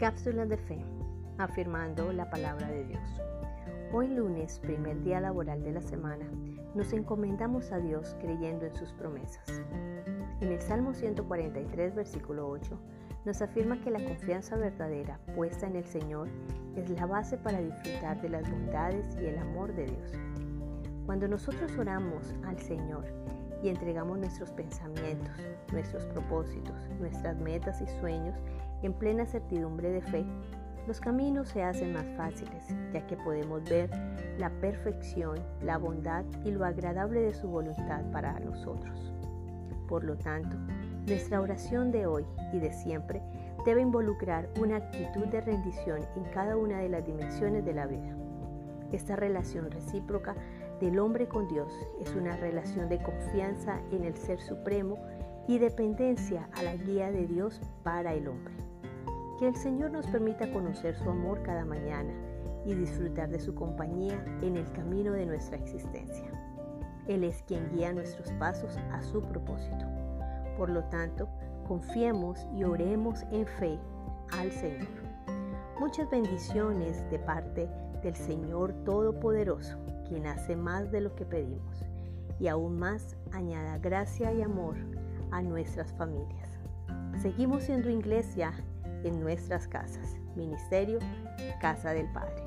Cápsulas de fe, afirmando la palabra de Dios. Hoy lunes, primer día laboral de la semana, nos encomendamos a Dios creyendo en sus promesas. En el Salmo 143, versículo 8, nos afirma que la confianza verdadera puesta en el Señor es la base para disfrutar de las bondades y el amor de Dios. Cuando nosotros oramos al Señor y entregamos nuestros pensamientos, nuestros propósitos, nuestras metas y sueños en plena certidumbre de fe, los caminos se hacen más fáciles, ya que podemos ver la perfección, la bondad y lo agradable de su voluntad para nosotros. Por lo tanto, nuestra oración de hoy y de siempre debe involucrar una actitud de rendición en cada una de las dimensiones de la vida. Esta relación recíproca del hombre con Dios es una relación de confianza en el Ser Supremo y dependencia a la guía de Dios para el hombre. Que el Señor nos permita conocer su amor cada mañana y disfrutar de su compañía en el camino de nuestra existencia. Él es quien guía nuestros pasos a su propósito. Por lo tanto, confiemos y oremos en fe al Señor. Muchas bendiciones de parte del Señor Todopoderoso quien hace más de lo que pedimos y aún más añada gracia y amor a nuestras familias. Seguimos siendo iglesia en nuestras casas, Ministerio Casa del Padre.